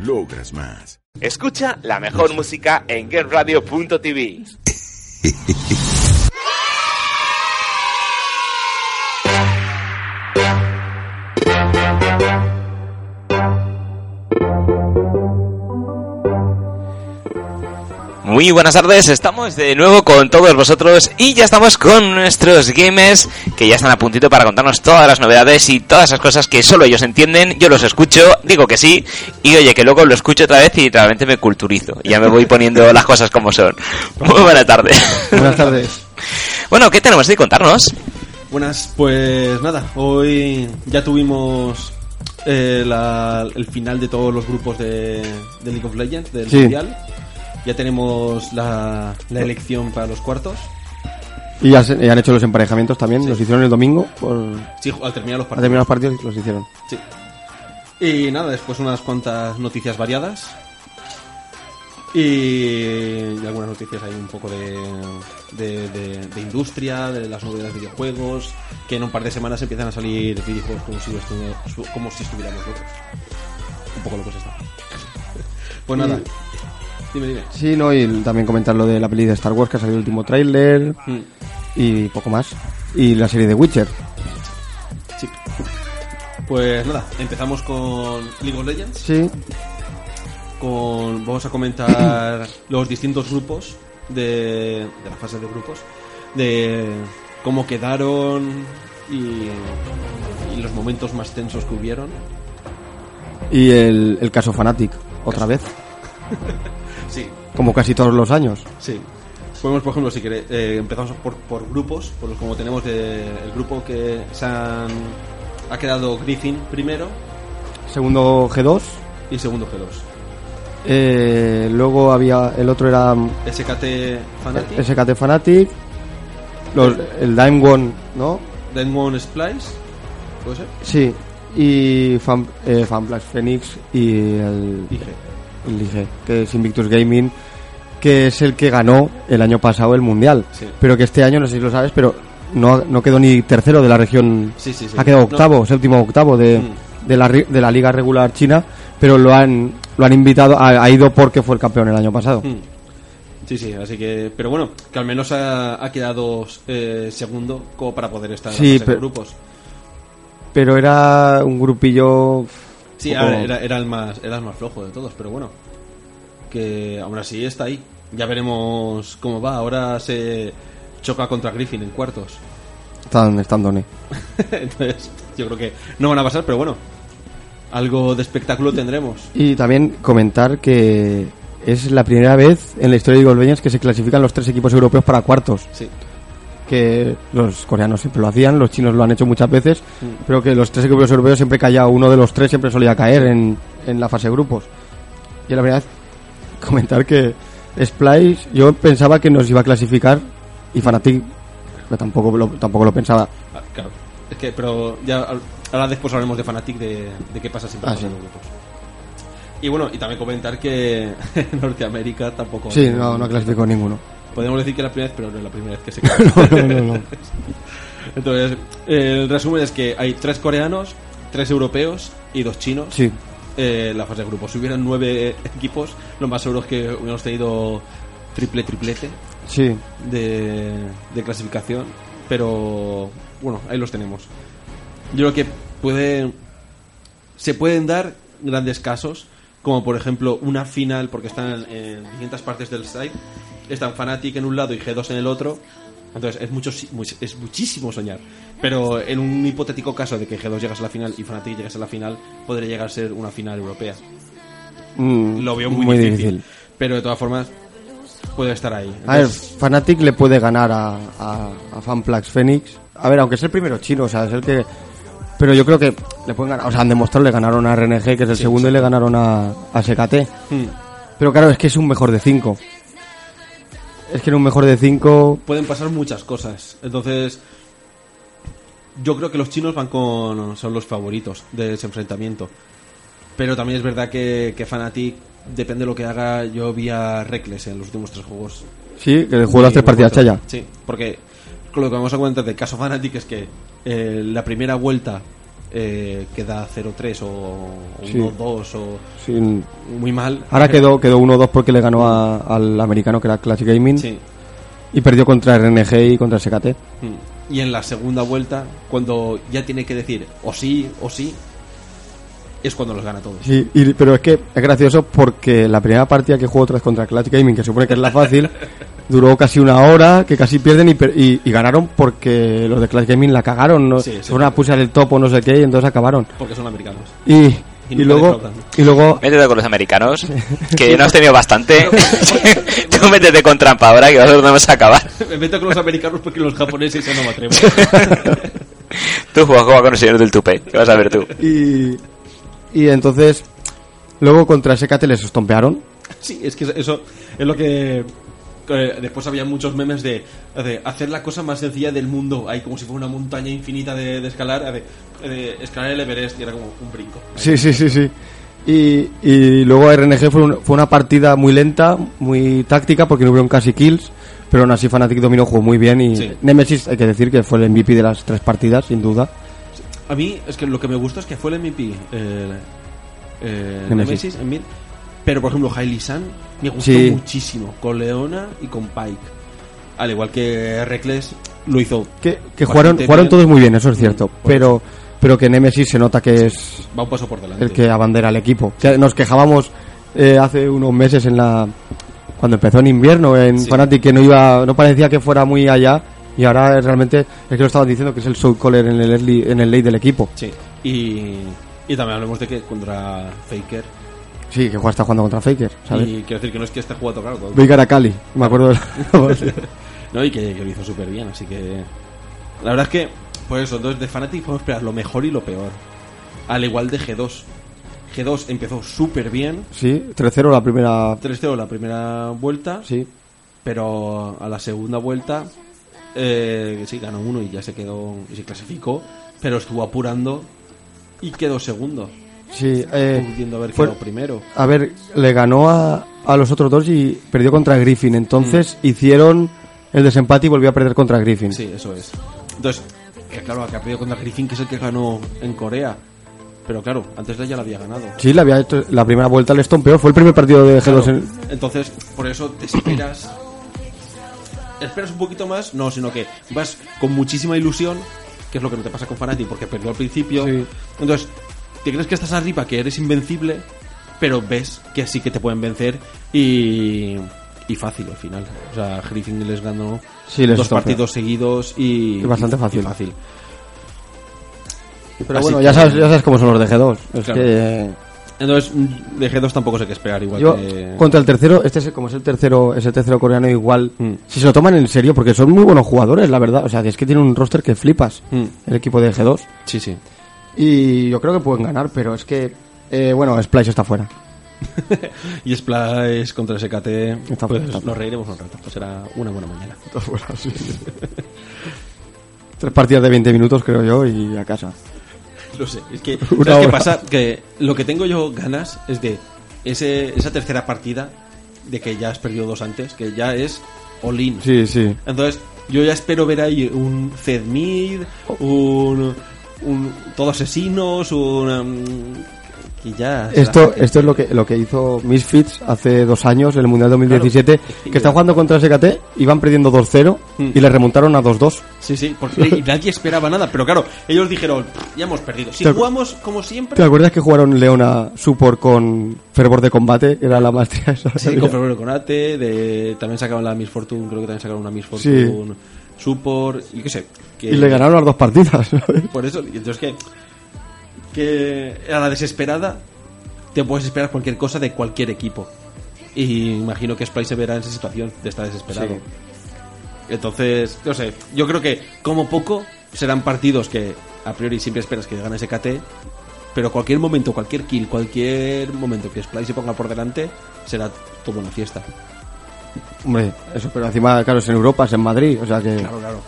Logras más. Escucha la mejor música en GameRadio.tv. Muy buenas tardes, estamos de nuevo con todos vosotros y ya estamos con nuestros gamers que ya están a puntito para contarnos todas las novedades y todas esas cosas que solo ellos entienden. Yo los escucho, digo que sí, y oye, que luego lo escucho otra vez y realmente me culturizo. Ya me voy poniendo las cosas como son. Muy buenas tardes. Buenas tardes. Bueno, ¿qué tenemos de contarnos? Buenas, pues nada, hoy ya tuvimos eh, la- el final de todos los grupos de, de League of Legends, del Sí. Mundial. Ya tenemos la, la elección para los cuartos. Y ya, se- ya han hecho los emparejamientos también, los hicieron el domingo, por, Sí, al terminar los al partidos. terminar los partidos los hicieron. Sí. Y nada, después unas cuantas noticias variadas. Y algunas noticias ahí un poco de, de, de- de industria, de las novedades de videojuegos, que en un par de semanas empiezan a salir videojuegos como si, como si estuviéramos locos. Un poco locos está. Pues nada, dime, dime. Sí, no, y también comentar lo de la peli de Star Wars que ha salido el último tráiler Mm, y poco más. Y la serie de Witcher. sí. Pues nada, empezamos con League of Legends. Sí, con vamos a comentar los distintos grupos de, de la fase de grupos de cómo quedaron y, y los momentos más tensos que hubieron y el, el caso Fanatic, otra vez, como casi todos los años. sí. Podemos por ejemplo si queréis eh, empezamos por, por grupos por los como tenemos de, el grupo que se han, ha quedado Griffin primero. Segundo G2, y segundo G2 eh, luego había, el otro era mm, SKT Fnatic SKT Fanatic, los, el Dime One, ¿no? Demon Splice puede ser Sí, y Fan, eh, Fanblast Phoenix y el, dije el IG, que es Invictus Gaming, que es el que ganó el año pasado el Mundial. Sí. Pero que este año, no sé si lo sabes, pero no, no quedó ni tercero de la región. sí sí sí Ha quedado No, octavo, séptimo octavo de, Mm. de, la, de la liga regular china, pero lo han, lo han invitado, ha, ha ido porque fue el campeón el año pasado. Mm. Sí, sí, así que. Pero bueno, que al menos ha, ha quedado eh, segundo como para poder estar Sí, en pero- grupos. Pero era un grupillo. Sí, poco- a ver, era, era el más, era el más flojo de todos, pero bueno. Que aún así está ahí. Ya veremos cómo va. Ahora se choca contra Griffin en cuartos. Están, están Done. Entonces, yo creo que no van a pasar, pero bueno. Algo de espectáculo tendremos. Y también comentar que es la primera vez en la historia de Legends que se clasifican los tres equipos europeos para cuartos. Sí. Que los coreanos siempre lo hacían, los chinos lo han hecho muchas veces, pero que los tres equipos europeos siempre caía uno de los tres, siempre solía caer en, en la fase de grupos. Y la verdad, comentar que Splice, yo pensaba que nos iba a clasificar y Fnatic que tampoco lo, tampoco lo pensaba. Ah, claro. Es que, pero ya ahora después hablaremos de Fnatic de, de qué pasa siempre Ah, en sí. los grupos. Y bueno, y también comentar que en Norteamérica tampoco. Sí, no, no clasificó ninguno. Podemos decir que es la primera vez, pero no es la primera vez que se queda. No, no, no, no. Entonces, el resumen es que hay tres coreanos, tres europeos y dos chinos. Sí, eh, en la fase de grupos. Si hubieran nueve equipos, lo más seguro es que hubiéramos tenido triple triplete sí. de, de clasificación. Pero bueno, ahí los tenemos. Yo creo que puede, se pueden dar grandes casos, como por ejemplo una final, porque están en distintas partes del site. Están Fnatic en un lado y G2 en el otro. Entonces es, mucho, es muchísimo soñar. Pero en un hipotético caso de que G2 llegase a la final y Fnatic llegase a la final, podría llegar a ser una final europea. Mm, Lo veo muy, difícil, Pero de todas formas, puede estar ahí. A ver, Fnatic le puede ganar a, a, a Fanplax Phoenix. A ver, aunque es el primero chino, o sea, es el que... Pero yo creo que le pueden ganar. O sea, han demostrado, le ganaron a RNG, que es el segundo, y le ganaron a, a SKT. hmm, Pero claro, es que es un mejor de 5. Es que en un mejor de 5... Pueden pasar muchas cosas. Entonces, yo creo que los chinos van con. son los favoritos de ese enfrentamiento. Pero también es verdad que, que Fnatic, depende de lo que haga, yo vi a Reckless en los últimos tres juegos. Sí, que jugó las tres partidas chaya. Sí, porque lo que vamos a comentar del caso Fnatic es que eh, la primera vuelta eh, queda 0-3 o, o Sí. 1-2 o Sin- muy mal. Ahora quedó, quedó 1-2 porque le ganó a- al americano que era Classic Gaming Sí. y perdió contra RNG y contra SKT. Mm. Y en la segunda vuelta, cuando ya tiene que decir o sí o sí, es cuando los gana todos. Sí, y- pero es que es gracioso porque la primera partida que jugó otra vez contra Classic Gaming, que supone que es la fácil, duró casi una hora, que casi pierden y, per- y- y ganaron porque los de Classic Gaming la cagaron, ¿no? Sí, sí. se fueron a pulsar el top o no sé qué y entonces acabaron. Porque son americanos. Y, y, luego, y luego Métete con los americanos, que no has tenido bastante. Tú métete con trampa ahora, que vas a ver dónde vas a acabar. Me meto con los americanos porque los japoneses ya no me atrevo. Tú juegas juega con el señor del tupe, que vas a ver tú. y, y entonces luego contra SKT les estompearon. Sí, es que eso es lo que... eh, después había muchos memes de, de hacer la cosa más sencilla del mundo. Hay como si fuera una montaña infinita de, de escalar. De, de escalar el Everest y era como un brinco. Sí, sí, sí, sí. Y, y luego RNG fue, un- fue una partida muy lenta, muy táctica, porque no hubieron casi kills, pero aún así Fnatic dominó, jugó muy bien y Sí. Nemesis, hay que decir que fue el MVP de las tres partidas, sin duda. A mí es que lo que me gustó es que fue el MVP eh, eh, Nemesis. Nemesis en mid. Pero por ejemplo, Hailey San me gustó Sí. muchísimo con Leona y con Pike. Al igual que Reckless lo hizo. Que, jugaron, jugaron bien. todos muy bien, eso es cierto, Mm, por pero, pero que Nemesis se nota que es Va un paso por delante. el que abandera al equipo. Nos quejábamos eh, hace unos meses en la cuando empezó en invierno en Sí. Fnatic que no iba no parecía que fuera muy allá y ahora realmente es que lo estaban diciendo que es el soul caller en el early- en el late del equipo. Sí. Y, y también hablemos de que contra Faker. Sí, que juega está jugando contra Faker, ¿sabes? Y quiero decir que no es que esté jugando, claro. Baker a Cali, me acuerdo de la- No, y que, que lo hizo súper bien, así que... La verdad es que, por eso, entonces de Fnatic podemos esperar lo mejor y lo peor. Al igual de G2. G2 empezó súper bien. Sí, 3-0 la primera. 3-0 la primera vuelta, Sí, pero a la segunda vuelta eh, sí ganó uno y ya se quedó y se clasificó, pero estuvo apurando y quedó segundo, sí. eh, pudiendo haber fue- quedado primero. a ver, le ganó a, a los otros dos y perdió contra Griffin. Entonces hicieron el desempate y volvió a perder contra Griffin. Sí, eso es. Entonces, que claro, que ha perdido contra Griffin, que es el que ganó en Corea. Pero claro, antes de ella la había ganado. Sí, le había hecho, la primera vuelta le estompeó. Fue el primer partido de G2 Claro, en- Entonces, por eso te esperas. Esperas un poquito más, no, sino que vas con muchísima ilusión, que es lo que no te pasa con Fnatic, porque perdió al principio. Sí. Entonces, te crees que estás arriba, que eres invencible, pero ves que sí que te pueden vencer y. y fácil al final. O sea, Griffin les ganó Sí, les dos partidos seguidos y. Y bastante fácil. y fácil. Pero Así bueno, que- ya sabes, ya sabes cómo son los de G2. Es Claro. que Entonces, mm, de G2 tampoco sé qué esperar, igual yo que. contra el tercero, este es como es el tercero, es el tercero coreano igual. Mm. Si se lo toman en serio, porque son muy buenos jugadores, la verdad. O sea, es que tienen un roster que flipas. Mm. El equipo de G2. Sí, sí. Y yo creo que pueden ganar, pero es que, eh, bueno, Splice está fuera. Y Splash contra SKT, Está pues fuera, está nos reiremos un rato. Pues será una buena mañana. Tres partidas de 20 minutos, creo yo, y a casa. Lo sé. Es que, ¿sabes qué pasa? Que lo que tengo yo ganas es de ese, esa tercera partida de que ya has perdido dos antes, que ya es all-in. Sí, sí. Entonces, yo ya espero ver ahí un Zedmid, un, un. Todo asesinos, un. um, que ya. Esto, esto es lo que, lo que hizo Misfits hace dos años, en el Mundial 2017, que están jugando contra SKT, iban perdiendo 2-0 Mm. y le remontaron a 2-2. Sí, sí, porque y nadie esperaba nada. Pero claro, ellos dijeron, ya hemos perdido. Si jugamos como siempre. ¿Te acuerdas que jugaron Leona Support con fervor de combate? Era la maestría esa. Sí, con Febrero Conate, de, también sacaron la Miss Fortune, creo que también sacaron una Miss Fortune Support, y qué sé. Que, Y le ganaron las dos partidas. ¿sabes? Por eso, y entonces que, que a la desesperada te puedes esperar cualquier cosa de cualquier equipo. Y imagino que Splice se verá en esa situación de estar desesperado. Sí. Entonces, no sé, yo creo que como poco serán partidos que a priori siempre esperas que gane SKT Pero cualquier momento, cualquier kill, cualquier momento que Splice se ponga por delante, será toda una fiesta. Hombre, eso, pero encima, claro, es en Europa, es en Madrid, o sea que... Claro, claro.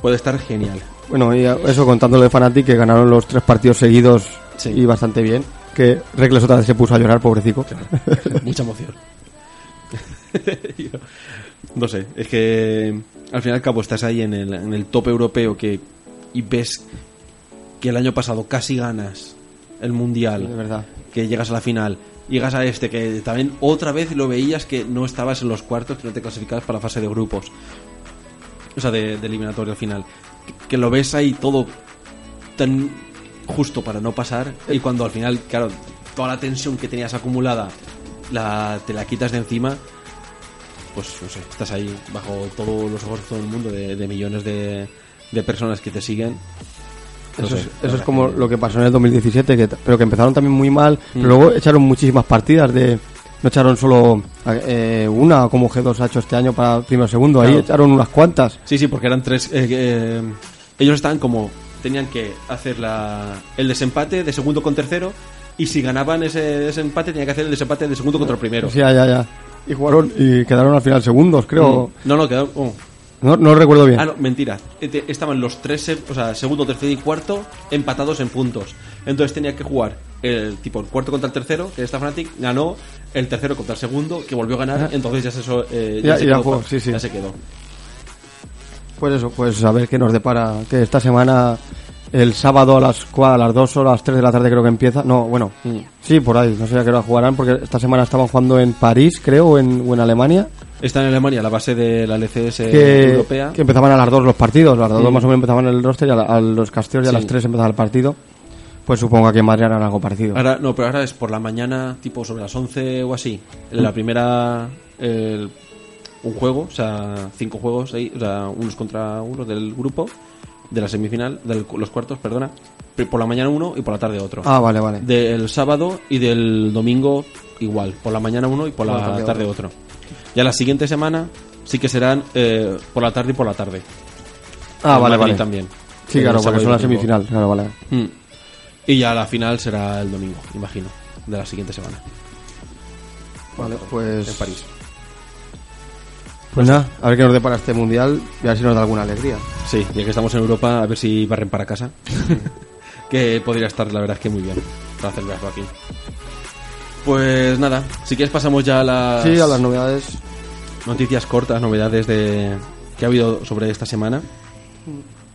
Puede estar genial. Bueno, y eso contándole de Fnatic, que ganaron los tres partidos seguidos Sí. y bastante bien. Que Regles otra vez se puso a llorar, pobrecico. Mucha emoción. No sé, es que al fin y al cabo estás ahí en el, en el top europeo que y ves que el año pasado casi ganas el mundial, De verdad. que llegas a la final, llegas a este que también otra vez lo veías que no estabas en los cuartos, que no te clasificabas para la fase de grupos, o sea, de, de eliminatorio al final, que, que lo ves ahí todo tan justo para no pasar y cuando al final, claro, toda la tensión que tenías acumulada la, te la quitas de encima, pues no sé, estás ahí bajo todos los ojos de todo el mundo, de, de millones de, de personas que te siguen. Eso, es, eso es como lo que pasó en el 2017, que, pero que empezaron también muy mal, Mm. pero luego echaron muchísimas partidas de... No echaron solo eh, una, como G2 ha hecho este año para primero segundo, ahí echaron unas cuantas. Sí, sí, porque eran tres. eh, eh, ellos estaban como. Tenían que hacer la, el desempate de segundo con tercero. Y si ganaban ese desempate, tenían que hacer el desempate de segundo contra el primero. Sí, ya, ya, ya. Y jugaron y quedaron al final segundos, creo. Mm. No, no, quedaron. oh. No, no recuerdo bien. Ah, no, mentira. Este- Estaban los tres, se- o sea, segundo, tercero y cuarto empatados en puntos. Entonces tenía que jugar el tipo el cuarto contra el tercero, que esta Fnatic ganó el tercero contra el segundo, que volvió a ganar. Entonces ya se, eh, Ya- se ya quedó, sí, sí. ya se quedó. Pues eso, pues a ver qué nos depara. Que esta semana, el sábado a las, cua- a las 2 o las 3 de la tarde creo que empieza. No, bueno, Mm. sí, por ahí. No sé a qué hora jugarán porque esta semana estaban jugando en París, creo, o en, o en Alemania. Está en Alemania, la base de la LCS que, europea. que empezaban a las 2 los partidos. A las 2 Mm. más o menos empezaban el roster y a, la- a los casteos y a Sí. las 3 empezaba el partido. Pues supongo que aquí en Madrid harán algo parecido. Ahora, no, pero ahora es por la mañana, tipo sobre las 11 o así. En la primera, el- un juego, o sea, cinco juegos ahí, o sea, unos contra unos del grupo, de la semifinal, de los cuartos, perdona. Por la mañana uno y por la tarde otro. Ah, vale, vale. Del sábado y del domingo igual, por la mañana uno y por la tarde otro. Ya la siguiente semana sí que serán eh, por la tarde y por la tarde. Ah, vale, Madrid vale. también. Sí, claro, porque son la semifinal. Claro, vale. Mm. Y ya la final será el domingo, imagino, de la siguiente semana, Vale, pues. en París. Pues nada, a ver qué nos depara este mundial y a ver si nos da alguna alegría. Sí, ya que estamos en Europa, a ver si barren para casa. que podría estar, la verdad, es que muy bien para celebrarlo aquí. Pues nada, si quieres pasamos ya a las, Sí, a las novedades. noticias cortas, novedades de que ha habido sobre esta semana.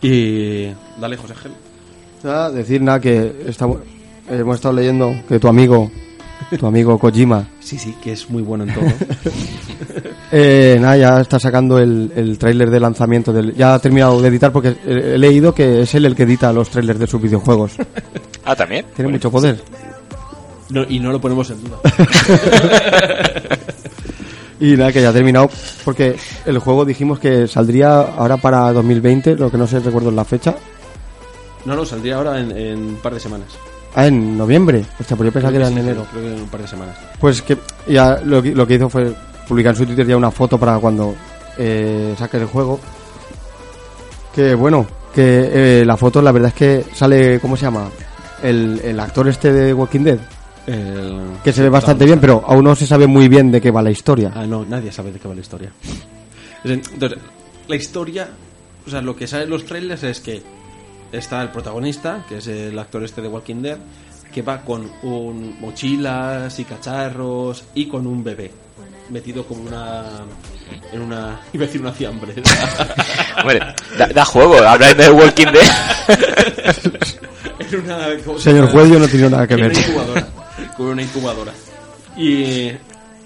Y dale, José Ángel. Nada, decir nada que estamos, hemos estado leyendo que tu amigo, tu amigo Kojima, Sí, sí, que es muy bueno en todo. eh, nada, ya está sacando el, el tráiler de lanzamiento del, ya ha terminado de editar porque he, he leído que es él el que edita los trailers de sus videojuegos. Ah, también. Tiene mucho poder. No, y no lo ponemos en duda. Y nada, que ya ha terminado porque el juego dijimos que saldría ahora para 2020, lo que no sé recuerdo es la fecha. No, no, saldría ahora en, en un par de semanas. Ah, en noviembre. Hostia, pues yo pensaba que era en Sí, enero. Creo que en un par de semanas. Pues que ya lo, que- lo que hizo fue publicar en su Twitter ya una foto para cuando eh, saque el juego. Que bueno, que eh, la foto la verdad es que sale, ¿cómo se llama? El, el actor este de Walking Dead. El- Que se ve bastante bien, pero aún no se sabe muy bien de qué va la historia. Ah, no, nadie sabe de qué va la historia. Es en- Entonces, la historia, o sea, lo que sale en los trailers es que está el protagonista, que es el actor este de Walking Dead, que va con un mochilas y cacharros y con un bebé metido como una en una iba a decir una fiambre Hombre, da, da juego, hablar de Walking Dead. en una ¿cómo se Señor juez, yo no tengo nada que En ver. una incubadora. Con una incubadora. Y,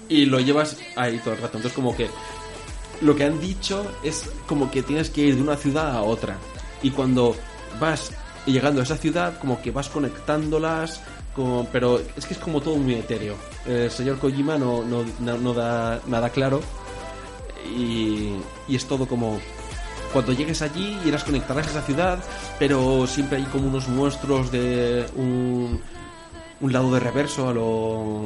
y lo llevas ahí todo el rato. Entonces, como que lo que han dicho es como que tienes que ir de una ciudad a otra. Y cuando vas llegando a esa ciudad, como que vas conectándolas. Como, pero es que es como todo muy etéreo. El señor Kojima no, no, no, da nada claro. Y, y es todo como cuando llegues allí irás conectarás a esa ciudad, pero siempre hay como unos monstruos de un, un lado de reverso a lo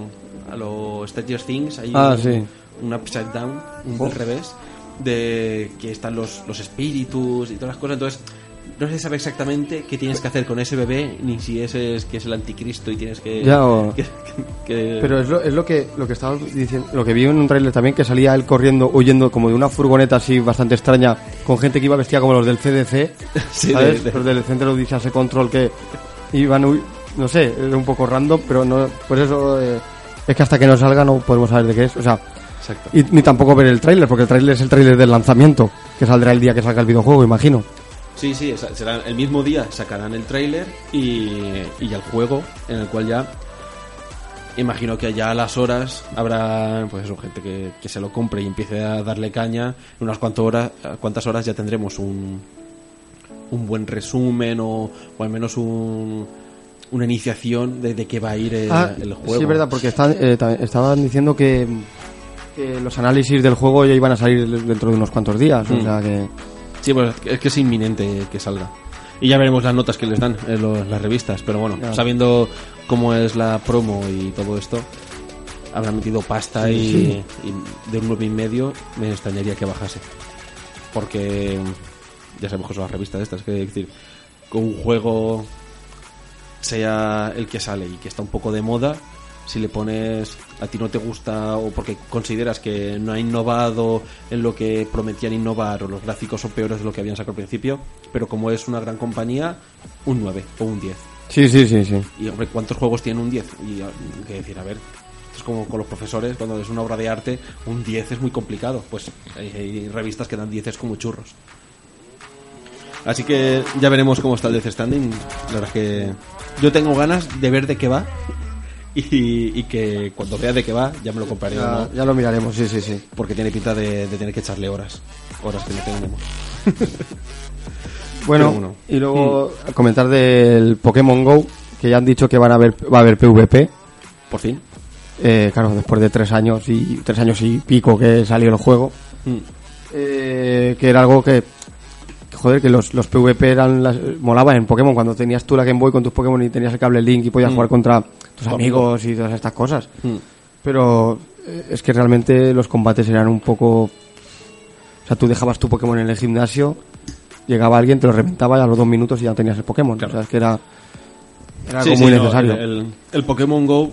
a lo Stranger Things, hay Ah, un, sí. un upside down, un Oh. revés, de que están los, los espíritus y todas las cosas, entonces no se sabe exactamente qué tienes que hacer con ese bebé, ni si ese es que es el anticristo y tienes que... Ya, o- que- que- Pero es lo, es lo que lo que estaba diciendo, lo que vi en un tráiler también que salía él corriendo, huyendo como de una furgoneta así bastante extraña, con gente que iba vestida como los del CDC, Sí, ¿sabes? de- de- Los del Centro de Disaster Control que iban, huy- no sé, era un poco random, pero no, por eso eh, es que hasta que no salga no podemos saber de qué es, o sea, Exacto. y ni tampoco ver el tráiler, porque el tráiler es el tráiler del lanzamiento, que saldrá el día que salga el videojuego, imagino. Sí, sí, será el mismo día sacarán el tráiler y, y el juego, en el cual ya imagino que ya a las horas habrá pues eso, gente que, que se lo compre y empiece a darle caña. En unas cuantas horas, cuantas horas ya tendremos un, un buen resumen o, o al menos un, una iniciación de, de qué va a ir el, Ah, el juego. Sí, es verdad, porque está- eh, ta- estaban diciendo que, que los análisis del juego ya iban a salir dentro de unos cuantos días, o Mm. sea que... Sí, pues es que es inminente que salga. Y ya veremos las notas que les dan en lo- las revistas. Pero bueno, Claro. sabiendo cómo es la promo y todo esto, habrán metido pasta y, y de un 9 y medio me extrañaría que bajase. Porque ya sabemos que son las revistas estas, que decir, con un juego sea el que sale y que está un poco de moda, si le pones a ti no te gusta o porque consideras que no ha innovado en lo que prometían innovar o los gráficos son peores de lo que habían sacado al principio, pero como es una gran compañía, un 9 o un 10. Sí, sí, sí, sí. Y hombre, ¿cuántos juegos tienen un 10? Y ah, qué decir, a ver, esto es como con los profesores, cuando es una obra de arte, un 10 es muy complicado. Pues hay, hay revistas que dan 10 como churros. Así que ya veremos cómo está el Death Standing. La verdad es que yo tengo ganas de ver de qué va. Y, y que cuando vea de qué va, ya me lo compraré Ya, no. ya lo miraremos, sí, sí, sí. Porque tiene pinta de, de tener que echarle horas. Horas que no tenemos. Bueno, y luego comentar del Pokémon Go, que ya han dicho que van a haber, va a haber PvP. Por fin. Eh, claro, después de tres años y tres años y pico que salió el juego, Mm. eh, que era algo que, joder, que los, los PvP eran las, molaban en Pokémon cuando tenías tú la Game Boy con tus Pokémon y tenías el cable Link y podías Mm. jugar contra tus Tu amigos y todas estas cosas. Mm. Pero eh, es que realmente los combates eran un poco... O sea, tú dejabas tu Pokémon en el gimnasio, llegaba alguien, te lo reventaba y a los dos minutos ya tenías el Pokémon. Claro. O sea, es que era, era Sí, algo sí, muy no, necesario. el, el- el Pokémon Go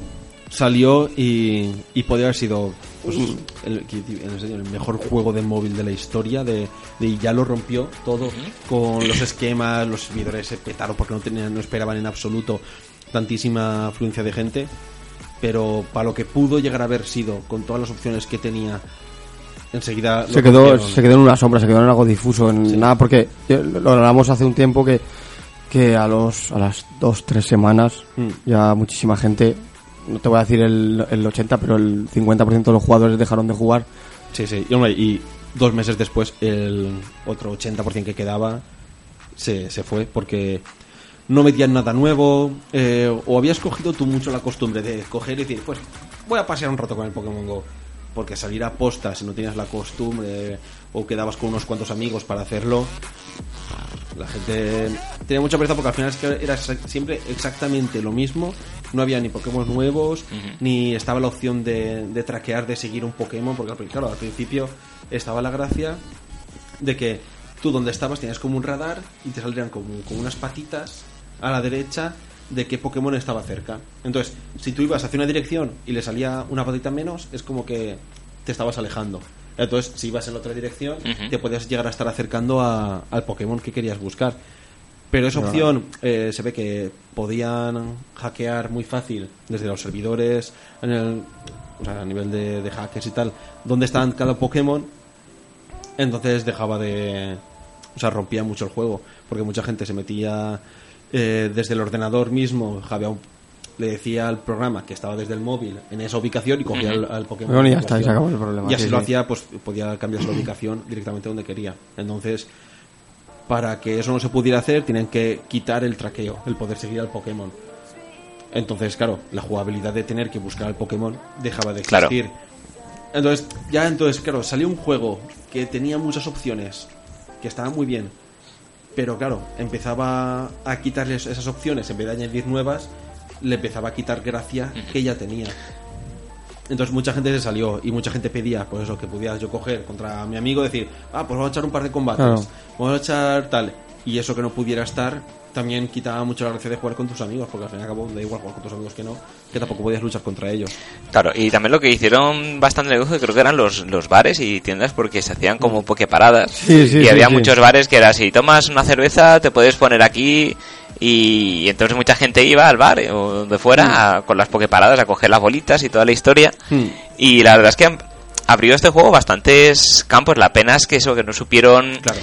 salió y, y podía haber sido pues, el, mejor juego de móvil de la historia. De, de- y ya lo rompió todo con los esquemas, los servidores se petaron porque no, tenían, no esperaban en absoluto tantísima afluencia de gente. Pero para lo que pudo llegar a haber sido, con todas las opciones que tenía, enseguida. se quedó, rompieron. se quedó en una sombra, se quedó en algo difuso, en nada, porque lo hablamos hace un tiempo que, que a los a las dos, tres semanas Mm. ya muchísima gente, no te voy a decir el, el 80, pero el 50% de los jugadores dejaron de jugar. Sí, sí. Y, dos meses después, el otro 80% que quedaba se, se fue porque no metían nada nuevo eh, o habías cogido tú mucho la costumbre de coger y decir, pues voy a pasear un rato con el Pokémon Go. Porque salir a posta, si no tienes la costumbre o quedabas con unos cuantos amigos para hacerlo, la gente tenía mucha pereza porque al final es que era siempre exactamente lo mismo. No había ni Pokémon nuevos, ni estaba la opción de, de traquear, de seguir un Pokémon, porque al- claro, al principio estaba la gracia de que tú donde estabas tenías como un radar y te saldrían como, como unas patitas a la derecha de qué Pokémon estaba cerca. Entonces, si tú ibas hacia una dirección y le salía una patita menos, es como que te estabas alejando. Entonces, si ibas en la otra dirección, te podías llegar a estar acercando a- al Pokémon que querías buscar. Pero esa opción eh, se ve que podían hackear muy fácil desde los servidores, en el, o sea, a nivel de, de hackers y tal, donde estaban cada Pokémon. Entonces dejaba de. O sea, rompía mucho el juego. Porque mucha gente se metía eh, desde el ordenador mismo, había un- le decía al programa que estaba desde el móvil en esa ubicación y cogía al, al Pokémon. Bueno, y de ya está, y se ubicación. acabó el problema, Y así sí, lo sí. hacía, pues podía cambiar la ubicación directamente donde quería. Entonces, para que eso no se pudiera hacer, tienen que quitar el traqueo, el poder seguir al Pokémon. Entonces, claro, la jugabilidad de tener que buscar al Pokémon dejaba de Claro. existir. Entonces, ya entonces, claro, salió un juego que tenía muchas opciones, que estaba muy bien, pero claro, empezaba a quitarles esas opciones, en vez de añadir nuevas, le empezaba a quitar gracia que ya tenía. Entonces mucha gente se salió y mucha gente pedía, pues eso, que pudiera yo coger contra mi amigo, decir, ah, pues vamos a echar un par de combates, Claro. vamos a echar tal. Y eso que no pudiera estar también quitaba mucho la gracia de jugar con tus amigos, porque al fin y al cabo da igual jugar con tus amigos que no, que tampoco podías luchar contra ellos. Claro, y también lo que hicieron bastante negocio creo que eran los, los bares y tiendas porque se hacían como pokeparadas. Sí, sí, y sí, había sí. muchos bares que era si tomas una cerveza te puedes poner aquí y, entonces mucha gente iba al bar o donde fuera a- con las pokeparadas a coger las bolitas y toda la historia. Hmm. Y la verdad es que abrió este juego bastantes campos. La pena es que eso, que no supieron Claro.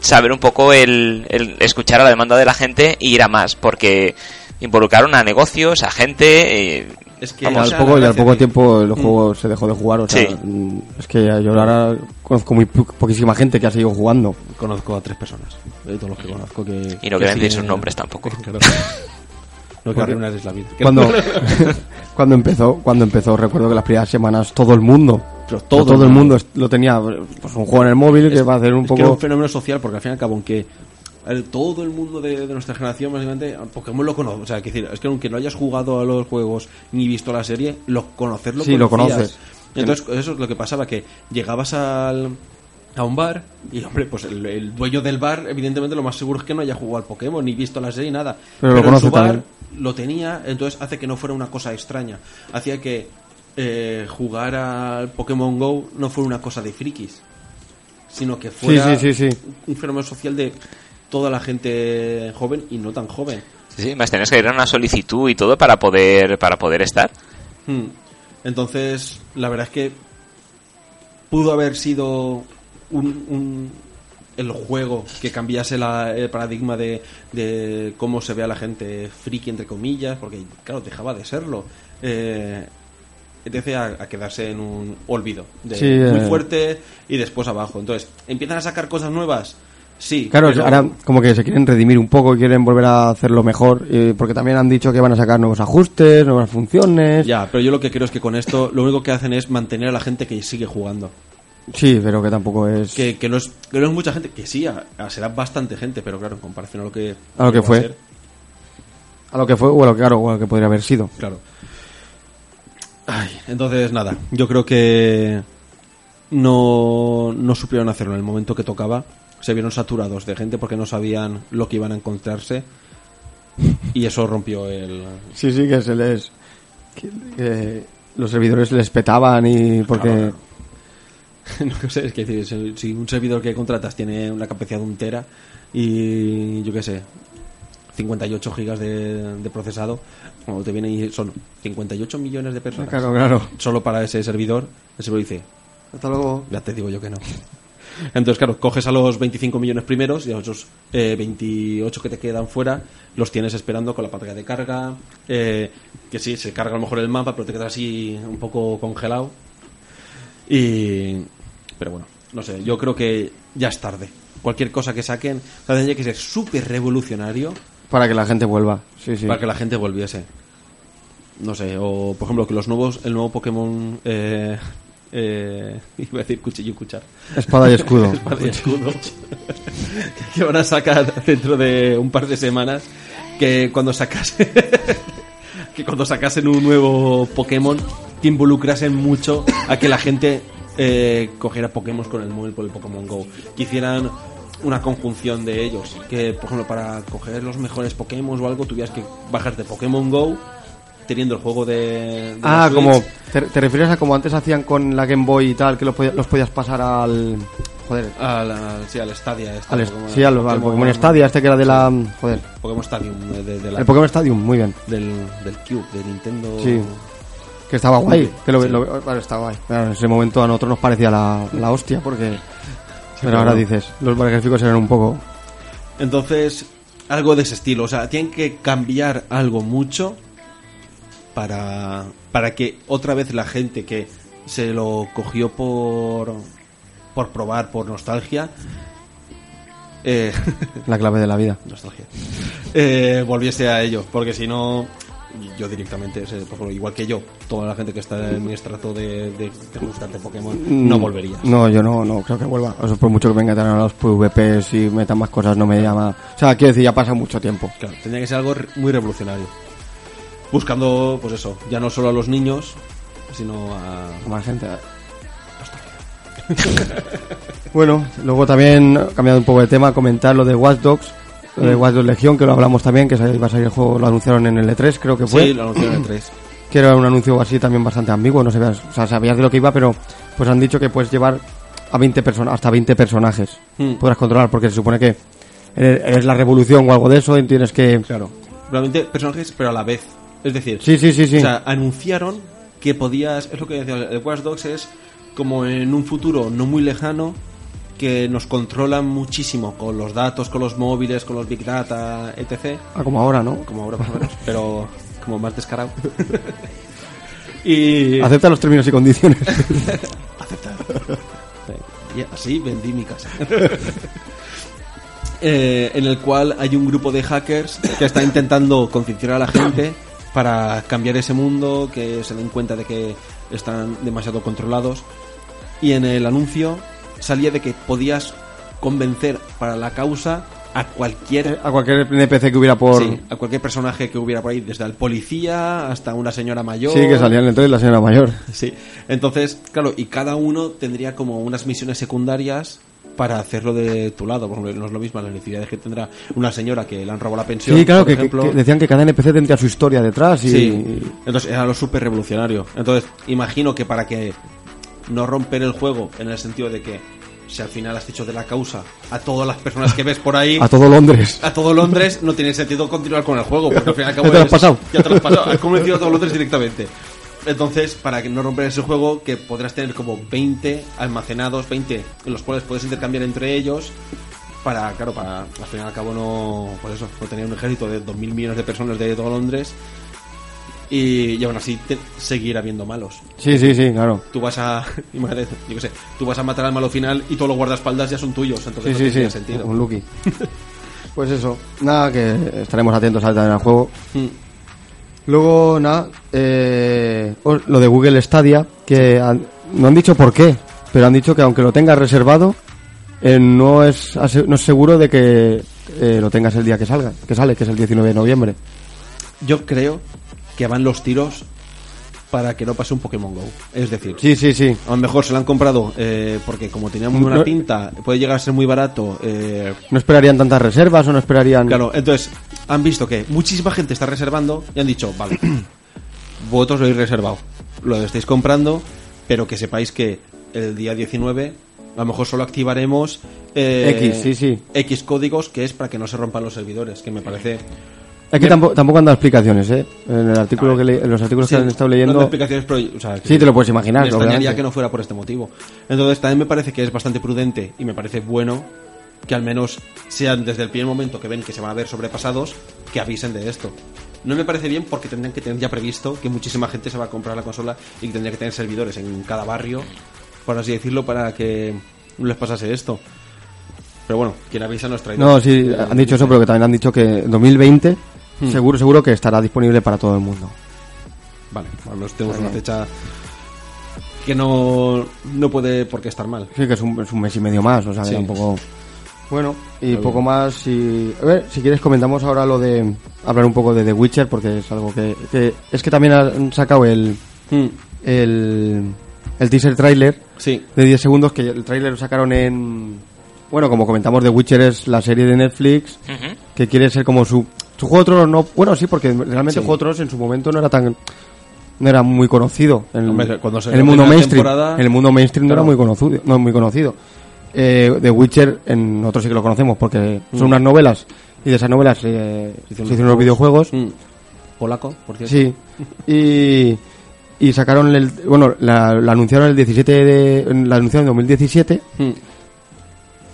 saber un poco el, el escuchar a la demanda de la gente y ir a más, porque involucraron a negocios, a gente. eh, Es que Y o al poco, y al poco tiempo el juego se dejó de jugar. O sea, Sí. mm, es que yo ahora conozco muy po- poquísima gente que ha seguido jugando. Conozco a tres personas, de todos los que conozco que... y no que quieren decir sus nombres tampoco. Claro. No que arruinarles la vida. Cuando, cuando empezó, cuando empezó, recuerdo que las primeras semanas todo el mundo, Pero todo, todo el mundo. lo tenía, pues un juego en el móvil que va a hacer un Es que era poco. un fenómeno social porque al fin y al cabo, aunque el- todo el mundo de, de nuestra generación, básicamente, Pokémon lo conoce. O sea, que decir, es que aunque no hayas jugado a los juegos ni visto la serie, lo conocerlo Sí, lo conoces. Entonces, eso es lo que pasaba, que llegabas al, a un bar y, hombre, pues el, el dueño del bar, evidentemente, lo más seguro es que no haya jugado al Pokémon ni visto la serie ni nada. Pero lo en su bar también. lo tenía, entonces hace que no fuera una cosa extraña. Hacía que eh, jugar al Pokémon Go no fuera una cosa de frikis, sino que fuera sí, sí, sí. un fenómeno social de toda la gente joven y no tan joven. Sí, sí, más tenés que ir a una solicitud y todo para poder, para poder estar. Hmm. Entonces, la verdad es que pudo haber sido un, un- el juego que cambiase la- el paradigma de, de cómo se ve a la gente friki, entre comillas, porque, claro, dejaba de serlo. Eh, empecé a, a quedarse en un olvido de Sí, muy eh. fuerte y después abajo. Entonces, ¿empiezan a sacar cosas nuevas? Sí. Claro, pero- ahora como que se quieren redimir un poco, quieren volver a hacerlo mejor, eh, porque también han dicho que van a sacar nuevos ajustes, nuevas funciones. Ya, pero yo lo que creo es que con esto lo único que hacen es mantener a la gente que sigue jugando. Sí, pero que tampoco es que, que no es que no es mucha gente que sí a- a- será bastante gente pero claro en comparación a lo que A lo que fue. ser, a lo que fue o a lo que, claro, o a lo que podría haber sido. claro Ay, entonces nada yo creo que no no supieron hacerlo en el momento que tocaba se vieron saturados de gente porque no sabían lo que iban a encontrarse y eso rompió el Sí, sí, que se les... que- que los servidores les petaban y porque... Claro, no sé, es que decir, si, un servidor que contratas tiene una capacidad de un tera y yo qué sé, 58 gigas de, de procesado, cuando te viene y son 58 millones de personas Claro, claro. solo para ese servidor, el servidor dice, Hasta luego. ya te digo yo que no. Entonces, claro, coges a los 25 millones primeros y a los otros, eh, 28 que te quedan fuera, los tienes esperando con la pantalla de carga, eh, que sí, se carga a lo mejor el mapa, pero te quedas así un poco congelado. Y... Pero bueno, no sé, yo creo que ya es tarde. Cualquier cosa que saquen, o sea, tendría que ser súper revolucionario Para que la gente vuelva. Sí, sí. para que la gente volviese. No sé, o por ejemplo que los nuevos, el nuevo Pokémon, eh, eh, iba a decir cuchillo y cuchar, Espada y escudo. espada y escudo, que van a sacar dentro de un par de semanas, que cuando sacase, que cuando sacasen un nuevo Pokémon, que involucrasen mucho a que la gente eh, cogiera Pokémon con el móvil por el Pokémon Go, que hicieran una conjunción de ellos, que por ejemplo para coger los mejores Pokémon o algo tuvieras que bajar de Pokémon Go teniendo el juego de, Ah, como... Te, te refieres a como antes hacían con la Game Boy y tal, que los, podía- los podías pasar al... Joder. al, al- sí, al Stadia este, Al, Pokémon- sí, al, al Pokémon Stadia, este que era de la... Joder. Pokémon Stadium de, de- de la- El Pokémon Stadium, muy bien. del, del Cube de Nintendo Sí. Que estaba guay. Que lo, Sí. lo- bueno, estaba guay. Claro, en ese momento a nosotros nos parecía la, la hostia, porque... Pero pero ahora dices, los gráficos eran un poco... Entonces, algo de ese estilo. O sea, tienen que cambiar algo mucho para, para que otra vez la gente que se lo cogió por, por probar, por nostalgia, eh, La clave de la vida. nostalgia, eh, volviese a ello. Porque si no, yo directamente, por ejemplo, igual que yo, toda la gente que está en mi estrato de, de, de Pokémon, no Mm, volvería. No, yo no, no creo que vuelva. O sea, por mucho que venga a los PvPs y metan más cosas, no me llama. O sea, quiero decir, ya pasa mucho tiempo. Claro, tendría que ser algo muy revolucionario. Buscando, pues eso, ya no solo a los niños, sino a... Más gente. Bueno, luego también, cambiando un poco de tema, comentar lo de Watch Dogs, lo de Watch Dogs Legion, que lo hablamos también, que iba a salir el juego, lo anunciaron en el E3, creo que fue. Sí, lo anunciaron en 3. que era un anuncio así también bastante ambiguo, no sabías, o sea, sabías de lo que iba, pero pues han dicho que puedes llevar a 20 personas, hasta 20 personajes, Hmm. podrás controlar, porque se supone que eres eres la revolución o algo de eso, y tienes que... Claro. Realmente personajes, pero a la vez. Es decir, Sí, sí, sí, sí. o sea, anunciaron que podías. Es lo que decía, el Watch Dogs es como en un futuro no muy lejano que nos controlan muchísimo con los datos, con los móviles, con los big data, etc. Ah, como ahora, ¿no? Como ahora más o menos, pero como más descarado. y Acepta los términos y condiciones. Y así vendí mi casa. Eh, en el cual hay un grupo de hackers que está intentando concienciar a la gente para cambiar ese mundo, que se den cuenta de que están demasiado controlados. Y en el anuncio salía de que podías convencer para la causa a cualquier a cualquier NPC que hubiera por... sí, a cualquier personaje que hubiera por ahí, desde el policía hasta una señora mayor. Sí, que salían entonces la señora mayor. Sí, entonces, claro, y cada uno tendría como unas misiones secundarias para hacerlo de tu lado. Por ejemplo, no es lo mismo las necesidades que tendrá una señora que le han robado la pensión. Sí, claro, por que, que- ejemplo. que decían que cada NPC tendría su historia detrás y... Sí, entonces era lo súper revolucionario. Entonces, imagino que para que no romper el juego en el sentido de que si al final has hecho de la causa a todas las personas que ves por ahí, A todo Londres. a todo Londres, no tiene sentido continuar con el juego, porque al fin y al cabo Ya te lo has pasado. Ya te lo has pasado, has convencido a todo Londres directamente. Entonces, para que no romper ese juego, que podrás tener como 20 almacenados, 20 en los cuales puedes intercambiar entre ellos, para, claro, para al fin y al cabo no, pues eso, no tener un ejército de 2.000 millones de personas de todo Londres y, y aún así te- seguir habiendo malos. Sí, sí, sí, claro. Tú vas a, imagínate, yo qué sé, tú vas a matar al malo final y todos los guardaespaldas ya son tuyos, entonces Sí, no sí, tiene sí. sentido. Un Lucky. Pues eso. Nada, que estaremos atentos al juego. Mm. Luego, nada, eh, lo de Google Stadia, que han- no han dicho por qué, pero han dicho que aunque lo tengas reservado, eh, no es no es seguro de que eh, lo tengas el día que salga, que sale, que es el 19 de noviembre. Yo creo que van los tiros para que no pase un Pokémon Go. Es decir, Sí, sí, sí. a lo mejor se lo han comprado eh, porque como tenía muy buena No- pinta, puede llegar a ser muy barato. eh, No esperarían tantas reservas o no esperarían... claro, entonces han visto que muchísima gente está reservando y han dicho, vale, vosotros lo habéis reservado, lo estáis comprando, pero que sepáis que el día 19 a lo mejor solo activaremos eh, X, sí, sí. X códigos que es para que no se rompan los servidores, que me parece... Es que em- tampoco, tampoco han dado explicaciones, ¿eh? En, el artículo que le, en los artículos que han estado leyendo. No explicaciones, pero, sí, te lo puedes imaginar. Me extrañaría que no fuera por este motivo. Entonces, también me parece que es bastante prudente y me parece bueno que al menos sean desde el primer momento que ven que se van a ver sobrepasados, que avisen de esto. No me parece bien porque tendrían que tener ya previsto que muchísima gente se va a comprar la consola y que tendría que tener servidores en cada barrio, por así decirlo, para que no les pasase esto. Pero bueno, quien avisa nos trae. No, sí, han dicho eso, pero que también han dicho que 2020 Hmm. Seguro, seguro que estará disponible para todo el mundo. Vale, al tenemos una fecha que no, no puede porque estar mal. Sí, que es un, mes y medio más, o sea, sí. un poco... Bueno, y poco más. Si, a ver, si quieres comentamos ahora lo de hablar un poco de The Witcher, porque es algo que... es que también han sacado el... Hmm. El el teaser trailer sí. de 10 segundos que el trailer lo sacaron en bueno como comentamos The Witcher es la serie de Netflix que quiere ser como su su Juego de Tronos no... Bueno, sí, porque realmente Sí. Juego de Tronos en su momento no era tan... No era muy conocido. En, Hombre, cuando se en el mundo mainstream. En el mundo mainstream no era muy conocido. No muy conocido. Eh, The Witcher, en nosotros sí que lo conocemos porque Mm. son unas novelas y de esas novelas eh, se Hicieron los videojuegos. Hmm. Polaco, por cierto. Sí. Y, y sacaron el. Bueno, la, la anunciaron el 17 de. La anunciaron en 2017. Hmm.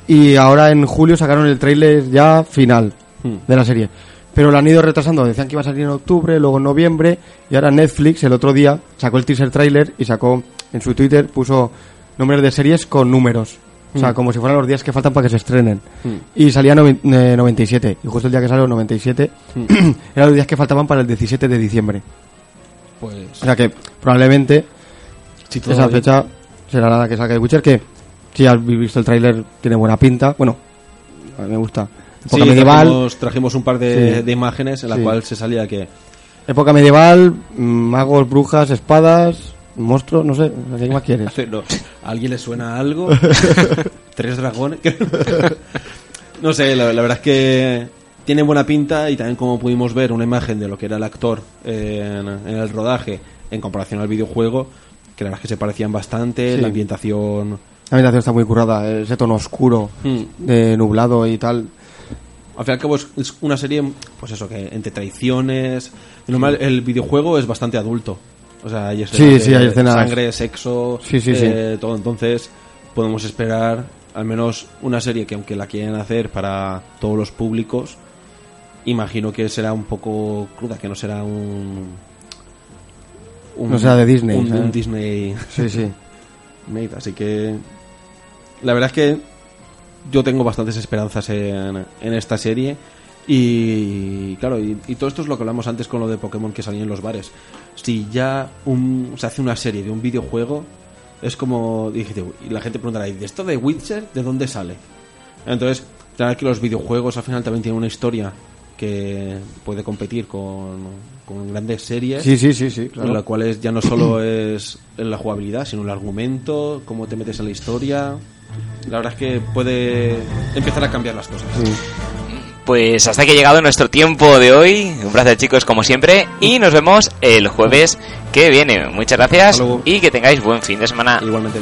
Y ahora en julio sacaron el tráiler ya final Hmm. de la serie. Pero lo han ido retrasando. Decían que iba a salir en octubre, luego en noviembre. Y ahora Netflix el otro día sacó el teaser trailer y sacó en su Twitter puso nombres de series con números. O sea, Mm. como si fueran los días que faltan para que se estrenen. Mm. Y salía eh, 97. Y justo el día que salió 97 eran los días que faltaban para el 17 de diciembre. Pues O sea que probablemente si esa bien. fecha será la que salga de Witcher, que si has visto el tráiler tiene buena pinta. Bueno, a mí me gusta. Época Sí, medieval, Trajimos, trajimos un par de, Sí. de imágenes en la Sí. cual se salía que época medieval, mm, magos, brujas, espadas, monstruos, no sé, ¿qué más quieres? No, ¿A alguien le suena algo? ¿Tres dragones? no sé, la, la verdad es que tiene buena pinta y también como pudimos ver una imagen de lo que era el actor en, en el rodaje en comparación al videojuego, que la verdad es que se parecían bastante, la ambientación... La ambientación está muy currada, ese tono oscuro, de nublado y tal. Al fin y al cabo es, es una serie, pues eso, que entre traiciones... normal, el videojuego es bastante adulto. O sea, hay escenas, Sí, de sí, hay escenas- sangre, sexo, Sí, sí, eh, todo. Entonces, podemos esperar al menos una serie que aunque la quieren hacer para todos los públicos, imagino que será un poco cruda, que no será un... un- No será de Disney, un Disney Sí, sí. made, así que... La verdad es que yo tengo bastantes esperanzas en, en esta serie. Y claro, y, y todo esto es lo que hablamos antes con lo de Pokémon que salía en los bares. Si ya un, se hace una serie de un videojuego, es como. Dijiste, y la gente preguntará, ¿y de esto de Witcher de dónde sale? Entonces, claro que los videojuegos al final también tienen una historia que puede competir con, con grandes series. Sí, sí, sí, sí, En claro. la cual es, ya no solo es la jugabilidad, sino el argumento, cómo te metes en la historia. La verdad es que puede empezar a cambiar las cosas. Sí. Pues hasta que ha llegado nuestro tiempo de hoy. Un placer chicos como siempre. Y nos vemos el jueves que viene. Muchas gracias y que tengáis buen fin de semana. Igualmente.